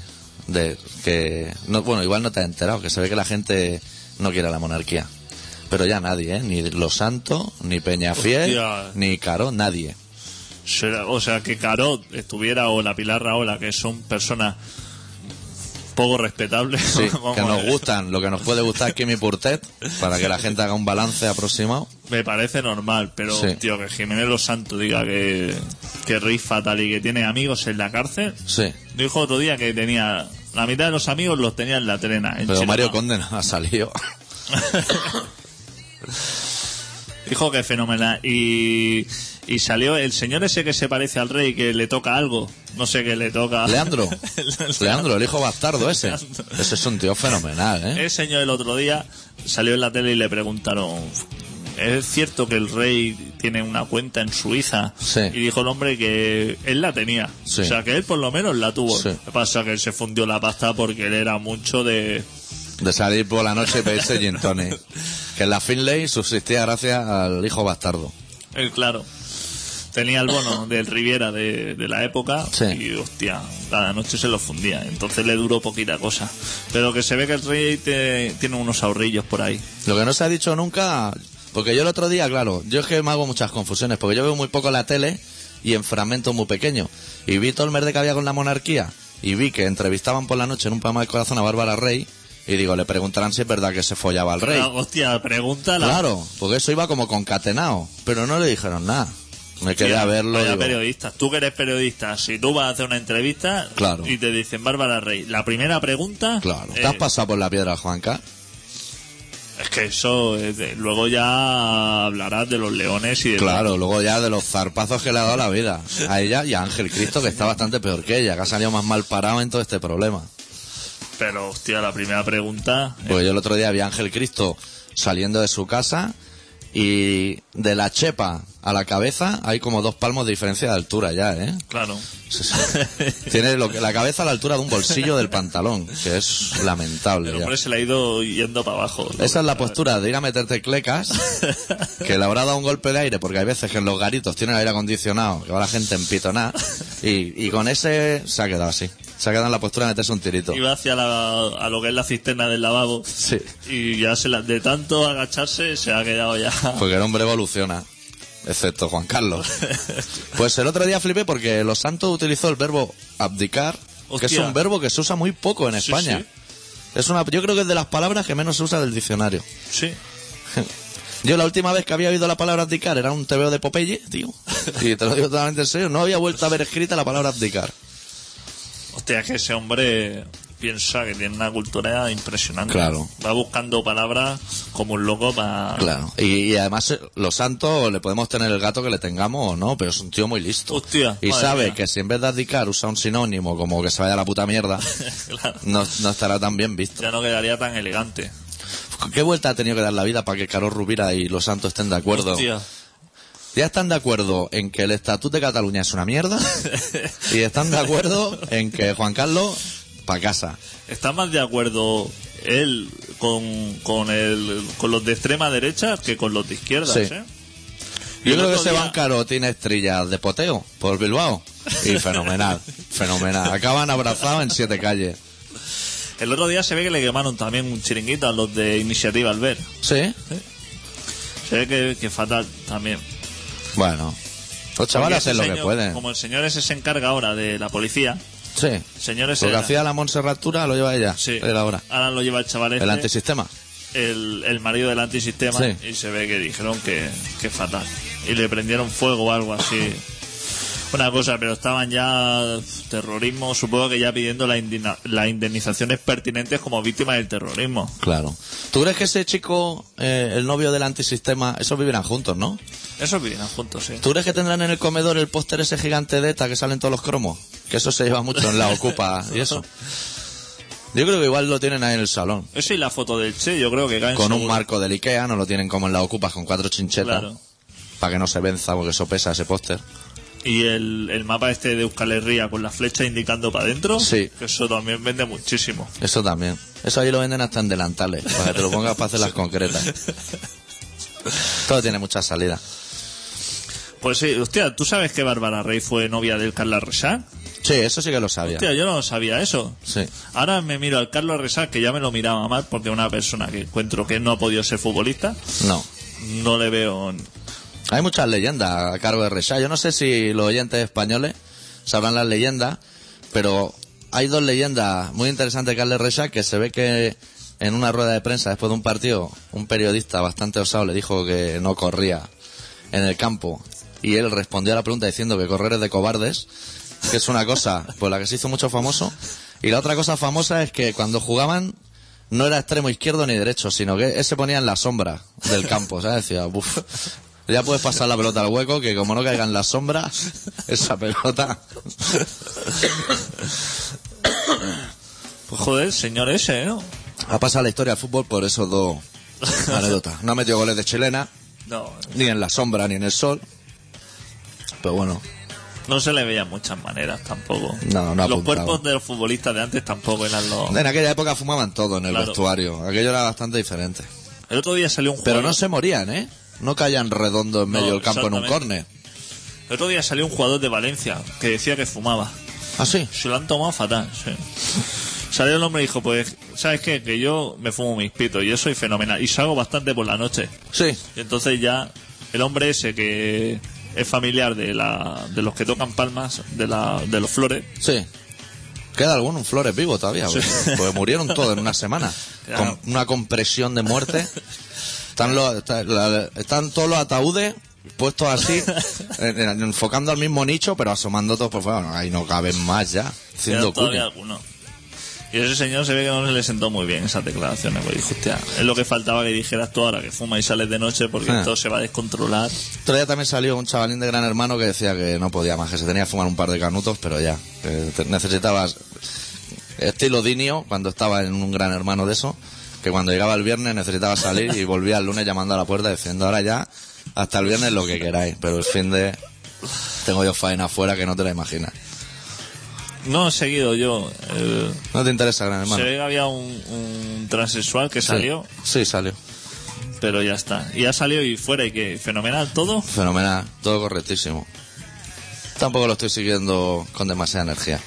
de que, no, bueno, igual no te has enterado, que se ve que la gente no quiere la monarquía. Pero ya nadie, ¿eh? Ni Los Santos, ni Peñafiel, Hostia. ni Caro, nadie. O sea, que Carot estuviera o la Pilar Raola, que son personas poco respetables. Sí, que nos gustan, lo que nos puede gustar es Kimi Purtet, para que la gente haga un balance aproximado. Me parece normal, pero Sí. tío, que Jiménez Los Santos diga que, que rifa tal y que tiene amigos en la cárcel. Sí, Dijo otro día que tenía la mitad de los amigos los tenía en la trena. en pero Mario. Conde no ha salido. Dijo que fenomenal. Y, y salió el señor ese que se parece al rey, que le toca algo. No sé qué le toca. Leandro, Leandro, el hijo bastardo ese. Ese es un tío fenomenal, ¿eh? El señor el otro día salió en la tele y le preguntaron, ¿es cierto que el rey tiene una cuenta en Suiza? Sí. Y dijo el hombre que él la tenía. Sí. O sea, que él por lo menos la tuvo. Sí. Lo que pasa que él se fundió la pasta porque él era mucho de... De salir por la noche y pedirse gin tonic. Que en la Finlay subsistía gracias al hijo bastardo. Él, claro. Tenía el bono del Riviera de, de la época Sí. y, hostia, cada noche se lo fundía. Entonces le duró poquita cosa. Pero que se ve que el rey te- tiene unos ahorrillos por ahí. Lo que no se ha dicho nunca, porque yo el otro día, claro, yo es que me hago muchas confusiones, porque yo veo muy poco la tele y en fragmentos muy pequeños. Y vi todo el merde que había con la monarquía y vi que entrevistaban por la noche en un programa de corazón a Bárbara Rey y digo, le preguntarán si es verdad que se follaba al rey. Pero, hostia, pregúntala. Claro, porque eso iba como concatenado, pero no le dijeron nada. Me quedé a verlo. vaya periodistas. Tú que eres periodista, si tú vas a hacer una entrevista Claro. y te dicen Bárbara Rey, la primera pregunta. Claro, eh, ¿te has pasado por la piedra, Juanca? es que eso, es de- luego ya hablarás de los leones y de. Claro, luego ya de los zarpazos que le ha dado la vida. A ella y a Ángel Cristo, que está bastante peor que ella, que ha salido más mal parado en todo este problema. Pero, hostia, la primera pregunta. eh, Pues yo el otro día vi a Ángel Cristo saliendo de su casa y de la chepa a la cabeza hay como dos palmos de diferencia de altura ya, ¿eh? claro. Tiene lo que, la cabeza a la altura de un bolsillo del pantalón, que es lamentable. El ya. hombre se le ha ido yendo para abajo. Esa es la postura de ir a meterte clecas, que le habrá dado un golpe de aire, porque hay veces que en los garitos tienen aire acondicionado, que va la gente en pitoná, y, y con ese se ha quedado así. Se ha quedado en la postura de meterse un tirito. Iba hacia la, a lo que es la cisterna del lavabo. Sí. Y ya se la, de tanto agacharse se ha quedado ya. Porque el hombre evoluciona. Excepto Juan Carlos. Pues el otro día flipé porque Los Santos utilizó el verbo abdicar, que es un verbo que se usa muy poco en Sí, España. sí. Es una, yo creo que es de las palabras que menos se usa del diccionario. Sí. Yo la última vez que había oído la palabra abdicar era un TVO de Popeye, tío. Y te lo digo totalmente en serio, no había vuelto a ver escrita la palabra abdicar. Hostia, que ese hombre piensa que tiene una cultura impresionante. Claro. Va buscando palabras como un loco para... Claro. Y, y además, eh, Los Santos le podemos tener el gato que le tengamos o no, pero es un tío muy listo. Hostia, y sabe mía. que si en vez de abdicar usa un sinónimo como que se vaya a la puta mierda, claro. no, no estará tan bien visto. Ya no quedaría tan elegante. ¿Qué vuelta ha tenido que dar la vida para que Carlos Rubira y Los Santos estén de acuerdo? Hostia. Ya están de acuerdo en que el Estatuto de Cataluña es una mierda y están de acuerdo en que Juan Carlos pa' casa. Está más de acuerdo él con, con, el, con los de extrema derecha que con los de izquierda, Sí. ¿eh? Yo creo que día- Bancaro tiene estrellas de poteo por Bilbao. Y fenomenal, fenomenal. Acaban abrazados en siete calles. El otro día se ve que le quemaron también un chiringuito a los de Iniciativa Albert. Sí, Se ve que, que fatal también. bueno. Los chavales hacen lo que pueden. Como el señor ese se encarga ahora de la policía, Sí. Señores, Lo que hacía la Montserratura lo lleva ella. Sí. Él ahora. Ahora lo lleva el chaval este, El antisistema. el, el marido del antisistema, Sí. y se ve que dijeron que, que fatal. Y le prendieron fuego o algo así. Una cosa, pero estaban ya terrorismo, supongo que ya pidiendo la las indemnizaciones pertinentes como víctimas del terrorismo. Claro. ¿Tú crees que ese chico, eh, el novio del antisistema, esos vivirán juntos, no? Eso vivirán juntos, sí. ¿Tú crees que tendrán en el comedor el póster ese gigante de ETA que salen todos los cromos? Que eso se lleva mucho en la Ocupa y eso. Yo creo que igual lo tienen ahí en el salón. Eso y la foto del Che, yo creo que caen Con un marco del Ikea, no lo tienen como en la Ocupa con cuatro chinchetas. Claro. Para que no se venza porque eso pesa ese póster. Y el, el mapa este de Euskal Herria con la flecha indicando para adentro, Sí. que eso también vende muchísimo. Eso también. Eso ahí lo venden hasta en delantales, para que te lo pongas para hacer las concretas. Todo tiene mucha salida. Pues sí, hostia, ¿tú sabes que Bárbara Rey fue novia del Carlos Resac? Sí, eso sí que lo sabía. Hostia, yo no sabía eso. Sí. Ahora me miro al Carlos Resac, que ya me lo miraba mal, porque una persona que encuentro que no ha podido ser futbolista, No. no le veo... Hay muchas leyendas a cargo de Rexá. Yo no sé si los oyentes españoles sabrán las leyendas, pero hay dos leyendas muy interesantes de Carles Rexá que se ve que en una rueda de prensa después de un partido, un periodista bastante osado le dijo que no corría en el campo y él respondió a la pregunta diciendo que correr es de cobardes, que es una cosa por la que se hizo mucho famoso. Y la otra cosa famosa es que cuando jugaban no era extremo izquierdo ni derecho, sino que él se ponía en la sombra del campo, ¿sabes? Decía, "Buf, ya puedes pasar la pelota al hueco, que como no caiga en la sombra, esa pelota... Pues joder, señor ese, ¿no? Ha pasado la historia del fútbol por esos dos anécdotas. No ha metido goles de chilena, No, ni en la sombra, ni en el sol. Pero bueno, no se le veían muchas maneras tampoco. No, no Los cuerpos de los futbolistas de antes tampoco eran los... en aquella época fumaban todo en el Claro. vestuario. Aquello era bastante diferente. El otro día salió un Pero jugador... no se morían, ¿eh? No caían redondo en medio No, del campo en un córner. El otro día salió un jugador de Valencia que decía que fumaba. ¿Ah, sí? Se lo han tomado fatal, sí. Salió el hombre y dijo, pues, ¿sabes qué? Que yo me fumo mis pitos y yo soy fenomenal. Y salgo bastante por la noche. Sí. Y entonces ya el hombre ese que es familiar de la de los que tocan palmas, de la de los flores, Sí. Queda alguno, un Flores vivo todavía, Sí. porque, porque murieron todos en una semana. Claro. Con una compresión de muerte. Están, los, la- están todos los ataúdes puestos así, en- en- enfocando al mismo nicho, pero asomando todos por fuera. Bueno, ahí no caben más ya. Haciendo algunos. Y ese señor se ve que no se le sentó muy bien esas declaraciones. Porque dijo, hostia, es lo que faltaba que dijeras tú ahora que fuma y sales de noche porque Ah. esto se va a descontrolar. Otro día también salió un chavalín de Gran Hermano que decía que no podía más, que se tenía que fumar un par de canutos, pero ya, que necesitabas estilo Dinio cuando estaba en un Gran Hermano de eso, que cuando llegaba el viernes necesitaba salir y volvía el lunes llamando a la puerta diciendo ahora ya, hasta el viernes lo que queráis, pero el fin de tengo yo faena afuera que no te la imaginas. No he seguido yo. eh, ¿No te interesa Gran Hermano? se ve que había un, un transexual que Sí. salió, Sí, salió. pero ya está. Y ha salido y fuera y que fenomenal todo. Fenomenal, todo correctísimo. Tampoco lo estoy siguiendo con demasiada energía.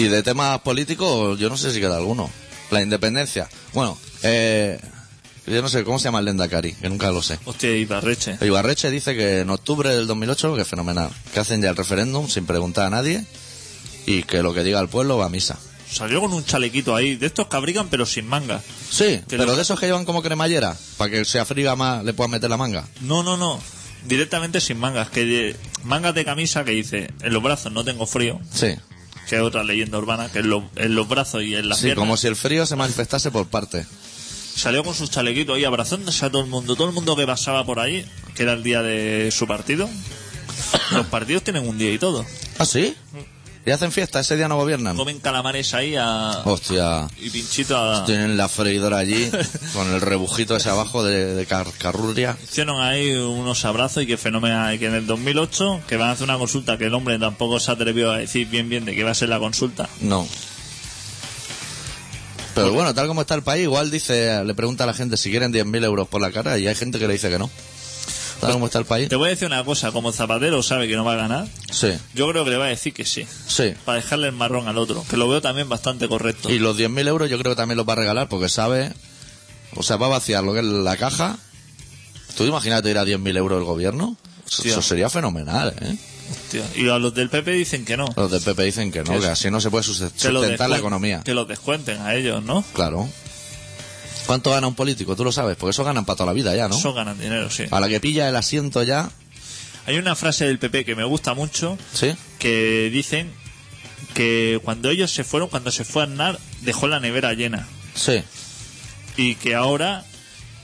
Y de temas políticos, yo no sé si queda alguno. La independencia. Bueno, eh, yo no sé cómo se llama el Lendakari, que nunca lo sé. Hostia, Ibarreche. Ibarreche dice que en octubre del 2008, que es fenomenal, que hacen ya el referéndum sin preguntar a nadie y que lo que diga el pueblo va a misa. Salió con un chalequito ahí, de estos que abrigan pero sin manga. Sí, Que pero de esos que llevan como cremallera, para que se afriga más, le puedan meter la manga. No, no, no. Directamente sin mangas. Que mangas de camisa que dice, en los brazos no tengo frío, Sí, que es otra leyenda urbana, que en, los- en los brazos y en las sí, piernas. como si el frío se manifestase por parte. Salió con sus chalequitos ahí abrazándose a todo el mundo. Todo el mundo que pasaba por ahí, que era el día de su partido. Los partidos tienen un día y todo. ¿Ah, sí? ¿Y hacen fiesta? ¿Ese día no gobiernan? Comen calamares ahí a... Hostia, y pinchito a... tienen la freidora allí con el rebujito ese abajo de, de. Hicieron ahí unos abrazos y que fenómeno. Y que en el 2008, que van a hacer una consulta que el hombre tampoco se atrevió a decir bien bien de qué va a ser la consulta. No. Pero bueno, tal como está el país, igual dice, le pregunta a la gente si quieren 10.000 euros por la cara y hay gente que le dice que no. Tal como está el país. Te voy a decir una cosa, como Zapatero sabe que no va a ganar, Sí, yo creo que le va a decir que sí, sí. para dejarle el marrón al otro, que lo veo también bastante correcto. Y los 10.000 euros yo creo que también los va a regalar porque sabe, o sea, va a vaciar lo que es la caja. ¿Tú imagínate ir a 10.000 euros el gobierno? Eso, sería fenomenal, ¿eh? Hostia, Y a los del PP dicen que no. Los del PP dicen que no, Que así no se puede sustentar la economía. Que los descuenten a ellos, ¿no? Claro. ¿Cuánto gana un político? Tú lo sabes, porque eso ganan para toda la vida ya, ¿no? Eso ganan dinero, sí. A la que pilla el asiento ya, Hay una frase del PP que me gusta mucho ¿sí? que dicen que cuando ellos se fueron, cuando se fue Aznar, dejó la nevera llena. Sí. y que ahora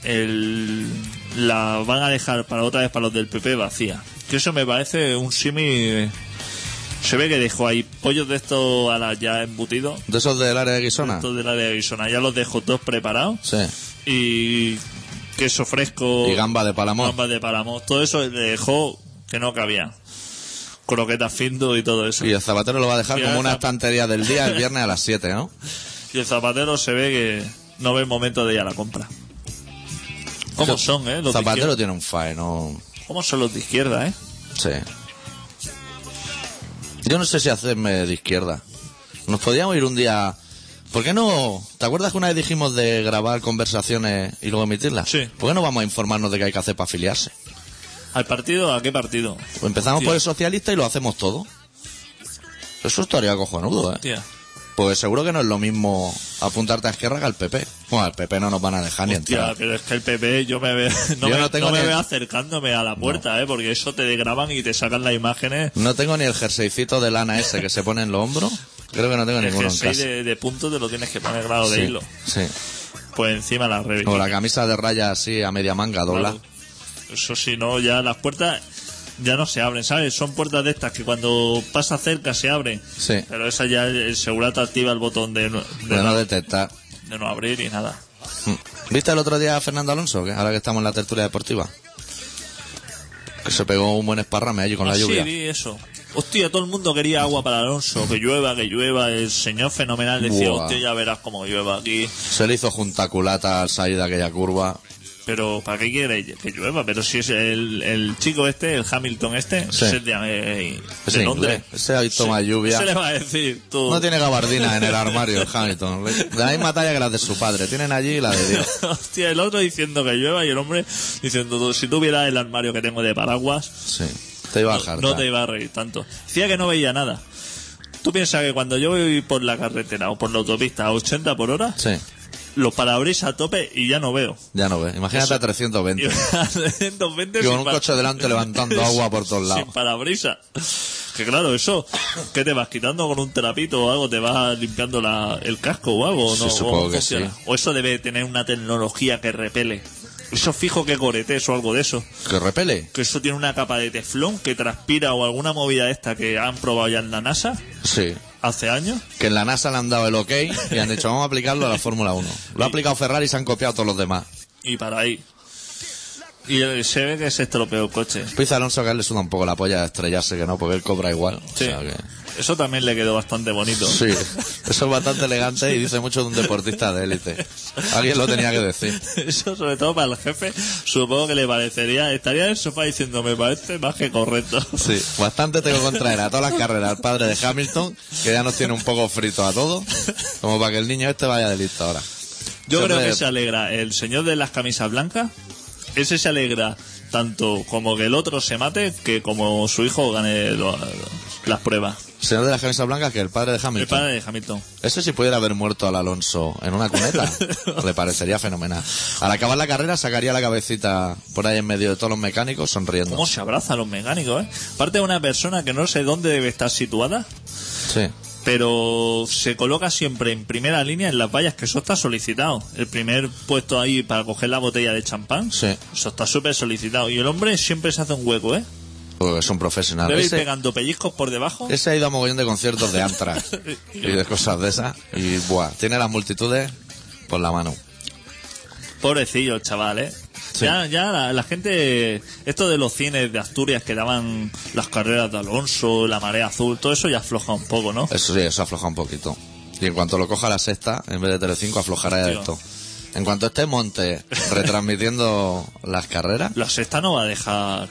el, la van a dejar para otra vez para los del PP vacía. Que eso me parece un simi. Se ve que dejó ahí pollos de estos a la ya embutidos. ¿De esos del área de Guisona? Estos del área de Arizona. Ya los dejó todos preparados. Sí. Y queso fresco. Y gamba de Palamón. gambas de Palamón. Todo eso le dejó que no cabía. Croquetas findo y todo eso. Y el zapatero lo va a dejar Y como una zap- estantería del día el viernes a las 7, ¿no? Y el zapatero se ve que no ve el momento de ir a la compra. ¿Cómo son, eh? Los de Zapatero tiene un fae, ¿no? ¿Cómo son los de izquierda, eh? Sí. Yo no sé si hacerme de izquierda. Nos podíamos ir un día... ¿Por qué no...? ¿Te acuerdas que una vez dijimos de grabar conversaciones y luego emitirlas? Sí. ¿Por qué no vamos a informarnos de qué hay que hacer para afiliarse? ¿Al partido? ¿A qué partido? Pues empezamos Hostia. por el socialista y lo hacemos todo. Eso estaría cojonudo, ¿eh? Hostia. Pues seguro que no es lo mismo apuntarte a Esquerra que al PP. Bueno, al PP no nos van a dejar ni Hostia, entrar. pero es que el PP yo me veo, no Yo me, no tengo no me ni- veo acercándome a la puerta, eh, porque eso te graban y te sacan las imágenes. No tengo ni el jerseycito de lana ese que se pone en los hombros. Creo que no tengo El ninguno en jersey casa. de, de punto te lo tienes que poner grado de Sí, hilo. sí. Pues encima la revista. O la camisa de raya así a media manga dobla. Claro. Eso sí, no, ya las puertas ya no se abren, ¿sabes? Son puertas de estas que cuando pasa cerca se abren. Sí. Pero esa ya el segurata activa el botón de no, de De no no- detectar. de no abrir y nada. Mm. ¿Viste el otro día a Fernando Alonso? Que ahora que estamos en la tertulia deportiva. Que se pegó un buen esparrame allí con Ah, la sí, lluvia. vi eso. Hostia, todo el mundo quería agua para Alonso, que llueva, que llueva. El señor fenomenal decía, Buah. hostia, ya verás cómo llueva aquí. Se le hizo junta culata al salir de aquella curva. Pero, ¿para qué quiere que llueva? Pero si es el, el chico este, el Hamilton este, Sí. es de, eh, Es de inglés. Londres. Ese ahí toma lluvia. Se le va a decir, tú. No tiene gabardina en el armario el Hamilton. La misma talla que las de su padre. Tienen allí la de Dios. Hostia, el otro diciendo que llueva y el hombre diciendo, tú, si tuviera el armario que tengo de paraguas, Sí. Te iba a dejar. no te iba a reír tanto. Decía que no veía nada. Tú piensas que cuando yo voy por la carretera o por la autopista a 80 por hora, Sí. Los parabrisas a tope y ya no veo. Ya no ves. Imagínate a 320. Y a 320 Y con un coche delante levantando agua por todos lados. Sin parabrisas. Que claro, eso, ¿qué te vas quitando con un trapito o algo? ¿Te vas limpiando la, el casco o algo? Sí, ¿no? supongo ¿Cómo que funciona? sí. O eso debe tener una tecnología que repele. Eso fijo que coretes o algo de eso. Que repele. Que eso tiene una capa de teflón que transpira o alguna movida esta que han probado ya en la NASA Sí. Hace años. Que en la NASA le han dado el ok y han dicho, vamos a aplicarlo a la Fórmula 1. Lo ha aplicado Ferrari y se han copiado todos los demás. Y para ahí. Y se ve que se estropeó el coche. Dice Alonso que a él le suda un poco la polla estrellarse, que no, porque él cobra igual. Sí. O sea que... Eso también le quedó bastante bonito. Sí, eso es bastante elegante y dice mucho de un deportista de élite. Alguien lo tenía que decir. Eso sobre todo para el jefe, supongo que le parecería, estaría en el sofá diciendo, me parece más que correcto. Sí, bastante tengo contra él a todas las carreras. El padre de Hamilton, que ya nos tiene un poco frito a todos, como para que el niño este vaya de listo ahora. Yo Siempre- creo que se alegra el señor de las camisas blancas, ese se alegra tanto como que el otro se mate, que como su hijo gane lo- las pruebas. Señor de las camisas blancas, que el padre de El Hamilton. padre de Hamilton. Ese si pudiera haber muerto al Alonso en una cuneta, le parecería fenomenal. Al acabar la carrera sacaría la cabecita por ahí en medio de todos los mecánicos sonriendo. ¿Cómo se abraza a los mecánicos, eh? Aparte de una persona que no sé dónde debe estar situada, Sí. Pero se coloca siempre en primera línea en las vallas, que eso está solicitado. El primer puesto ahí para coger la botella de champán, Sí. eso está súper solicitado. Y el hombre siempre se hace un hueco, ¿eh? Porque es un profesional. Debe ir Ese, pegando pellizcos por debajo. ese ha ido a mogollón de conciertos de Antrax y de cosas de esas. Y buah, tiene las multitudes por la mano. Pobrecillo chaval, ¿eh? Sí. Ya, ya la, la gente, esto de los cines de Asturias que daban las carreras de Alonso, la marea azul, todo eso ya afloja un poco, ¿no? Eso sí, eso afloja un poquito. Y en cuanto lo coja la sexta, en vez de Telecinco, aflojará ya Tío. esto. En cuanto esté Monte retransmitiendo las carreras, La sexta no va a dejar...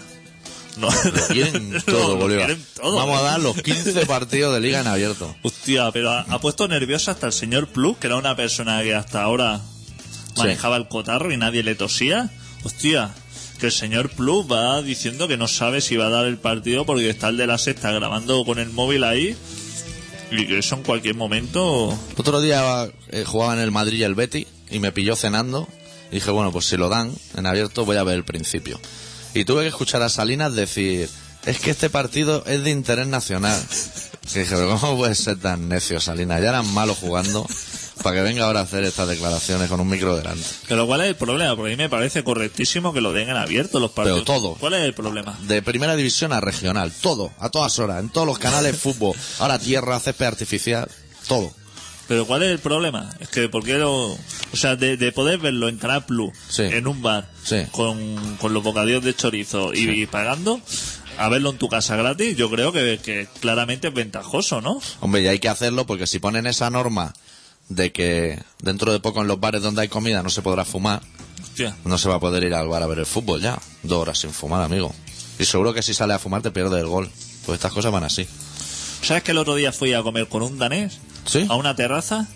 No, quieren No, lo quieren todo, Vamos a dar los 15 partidos de liga en abierto. Hostia, pero ha, ha puesto nerviosa hasta el señor Plus, que era una persona que hasta ahora manejaba el cotarro y nadie le tosía. Hostia, que el señor Plus va diciendo que no sabe si va a dar el partido porque está el de la sexta grabando con el móvil ahí y que eso en cualquier momento Otro día eh, jugaba en el Madrid y el Betty y me pilló cenando. Y dije, bueno, pues si lo dan en abierto voy a ver el principio. Y tuve que escuchar a Salinas decir, es que este partido es de interés nacional. Y dije, pero ¿cómo puedes ser tan necio, Salinas? Ya eran malos jugando para que venga ahora a hacer estas declaraciones con un micro delante. Pero ¿cuál es el problema? Porque a mí me parece correctísimo que lo den en abierto los partidos. Pero todo. ¿Cuál es el problema? De primera división a regional, todo, a todas horas, en todos los canales fútbol. Ahora tierra, césped artificial, todo. Pero ¿cuál es el problema? Es que porque lo... O sea, de, de poder verlo en Canal Plus, Sí. en un bar, Sí. con, con los bocadillos de chorizo y, y pagando, a verlo en tu casa gratis, yo creo que, que claramente es ventajoso, ¿no? Hombre, y hay que hacerlo porque si ponen esa norma de que dentro de poco en los bares donde hay comida no se podrá fumar, Hostia. no se va a poder ir al bar a ver el fútbol ya. Dos horas sin fumar, amigo. Y seguro que si sale a fumar te pierde el gol. Pues estas cosas van así. ¿Sabes que el otro día fui a comer con un danés ¿Sí? a una terraza?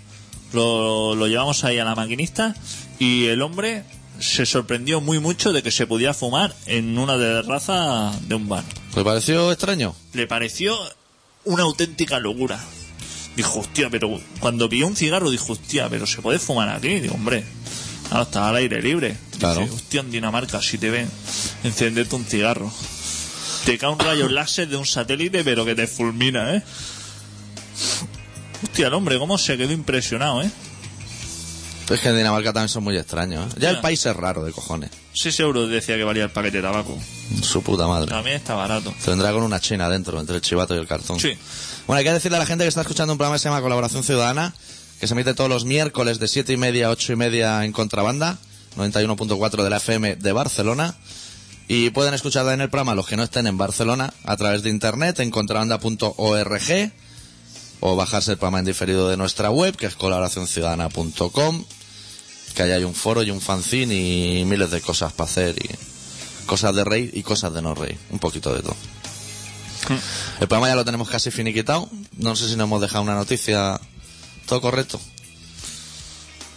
Lo, lo llevamos ahí a la maquinista y el hombre se sorprendió muy mucho de que se podía fumar en una terraza de un bar. ¿Te pareció extraño? Le pareció una auténtica locura. Dijo, hostia, pero cuando pilló un cigarro dijo, hostia, pero se puede fumar aquí. Digo, hombre, ahora está al aire libre. Claro. Dice, hostia, en Dinamarca, si te ven, encenderte un cigarro. Te cae un rayo láser de un satélite, pero que te fulmina, ¿eh? Hostia, el hombre, cómo se quedó impresionado, ¿eh? Es que en Dinamarca también son muy extraños. ¿eh? Ya el país es raro de cojones. 6 euros decía que valía el paquete de tabaco. Su puta madre. También está barato. Tendrá con una china dentro, entre el chivato y el cartón. Sí. Bueno, hay que decirle a la gente que está escuchando un programa que se llama Colaboración Ciudadana, que se emite todos los miércoles de siete y media a ocho y media en contrabanda, 91.4 de la FM de Barcelona. Y pueden escucharla en el programa los que no estén en Barcelona a través de internet en contrabanda.org o bajarse el programa en diferido de nuestra web, que es colaboracionciudadana.com, que ahí hay un foro y un fanzine y miles de cosas para hacer y cosas de reír y cosas de no reír, un poquito de todo. El programa ya lo tenemos casi finiquitado. No sé si nos hemos dejado una noticia. ¿Todo correcto?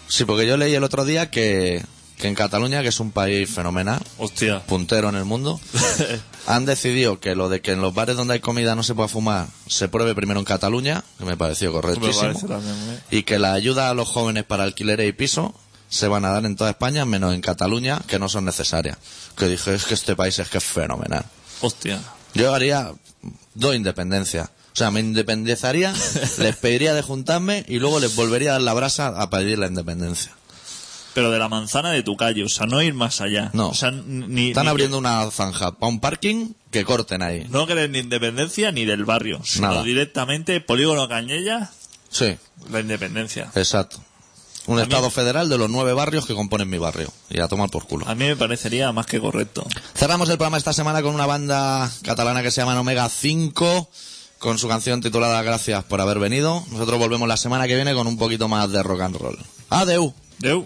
Sí, porque yo leí el otro día que, que en Cataluña, que es un país fenomenal, Hostia. puntero en el mundo, han decidido que lo de que en los bares donde hay comida no se pueda fumar se pruebe primero en Cataluña, que me pareció Me correctísimo, parece también, ¿eh? y que la ayuda a los jóvenes para alquileres y piso se van a dar en toda España, menos en Cataluña, que no son necesarias. Que dije, es que este país es que es fenomenal. Hostia. Yo haría dos independencias. O sea, me independizaría, les pediría de juntarme y luego les volvería a dar la brasa a pedir la independencia. Pero de la manzana de tu calle, o sea, no ir más allá. No. O sea, ni, Están ni- abriendo una zanja para un parking que corten ahí. No querer ni independencia ni del barrio, sino Nada. directamente Polígono Cañella, Sí, la independencia. exacto. Un A mí- estado federal de los nueve barrios que componen mi barrio. Y a tomar por culo. A mí me parecería más que correcto. Cerramos el programa esta semana con una banda catalana que se llama Omega 5, con su canción titulada Gracias por haber venido. Nosotros volvemos la semana que viene con un poquito más de rock and roll. Adeu. Deu.